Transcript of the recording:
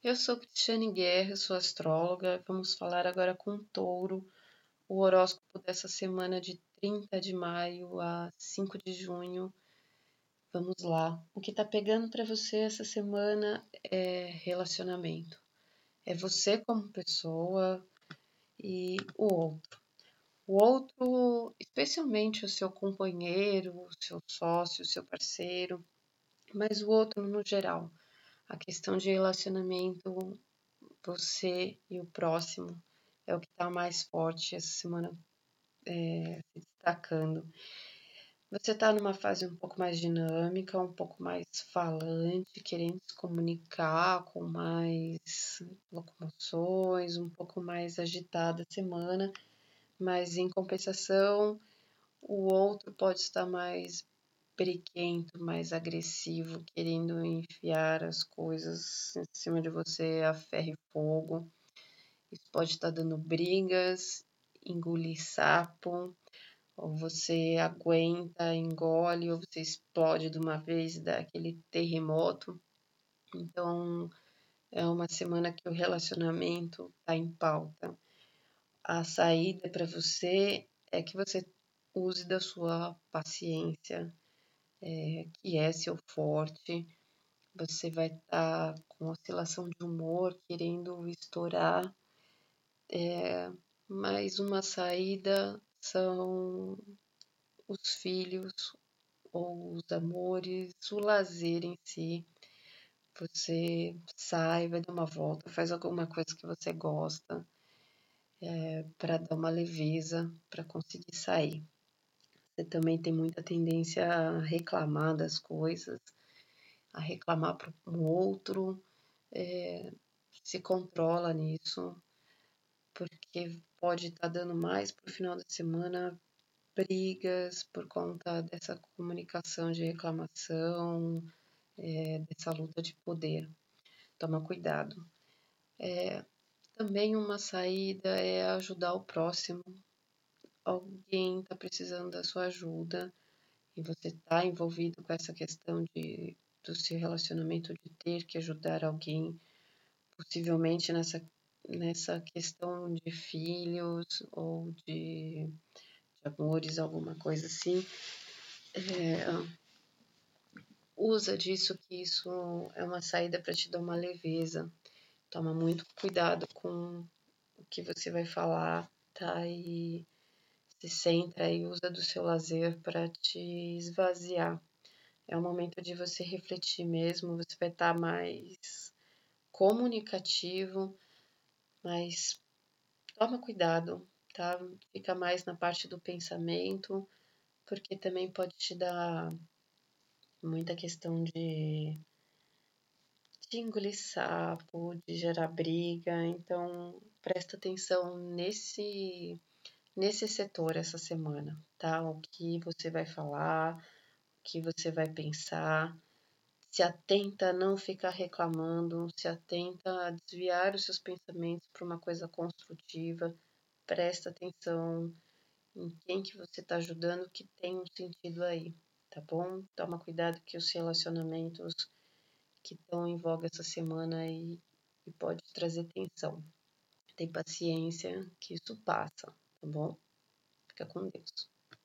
Eu sou Cristiane Guerra, sou astróloga. Vamos falar agora com Touro, o horóscopo dessa semana de 30 de maio a 5 de junho. Vamos lá. O que tá pegando para você essa semana é relacionamento. É você como pessoa e o outro. O outro, especialmente o seu companheiro, o seu sócio, o seu parceiro, mas o outro no geral a questão de relacionamento, você e o próximo, é o que está mais forte essa semana é, se destacando. Você está numa fase um pouco mais dinâmica, um pouco mais falante, querendo se comunicar com mais locomoções, um pouco mais agitada a semana, mas em compensação, o outro pode estar mais periquento, mais agressivo, querendo enfiar as coisas em cima de você a ferro e fogo. Isso pode estar dando brigas, engolir sapo, ou você aguenta, engole, ou você explode de uma vez e dá aquele terremoto. Então, é uma semana que o relacionamento está em pauta. A saída para você é que você use da sua paciência, é, que é seu forte. Você vai estar tá com oscilação de humor, querendo estourar. É, mais uma saída são os filhos ou os amores, o lazer em si. Você sai, vai dar uma volta, faz alguma coisa que você gosta é, para dar uma leveza, para conseguir sair. Você também tem muita tendência a reclamar das coisas, a reclamar para o outro, é, se controla nisso, porque pode estar tá dando mais para o final da semana brigas por conta dessa comunicação de reclamação, é, dessa luta de poder. Toma cuidado. É, também uma saída é ajudar o próximo, alguém está precisando da sua ajuda e você está envolvido com essa questão de, do seu relacionamento de ter que ajudar alguém, possivelmente nessa, nessa questão de filhos ou de, de amores, alguma coisa assim, é, usa disso que isso é uma saída para te dar uma leveza. Toma muito cuidado com o que você vai falar, tá? E se centra e usa do seu lazer para te esvaziar. É o momento de você refletir mesmo, você vai estar tá mais comunicativo, mas toma cuidado, tá? Fica mais na parte do pensamento, porque também pode te dar muita questão de, de engolir sapo, de gerar briga, então presta atenção nesse nesse setor essa semana, tá? O que você vai falar, o que você vai pensar. Se atenta a não ficar reclamando, se atenta a desviar os seus pensamentos para uma coisa construtiva. Presta atenção em quem que você está ajudando que tem um sentido aí, tá bom? Toma cuidado que os relacionamentos que estão em voga essa semana aí e pode trazer tensão. Tem paciência que isso passa tá bom? Fica com Deus.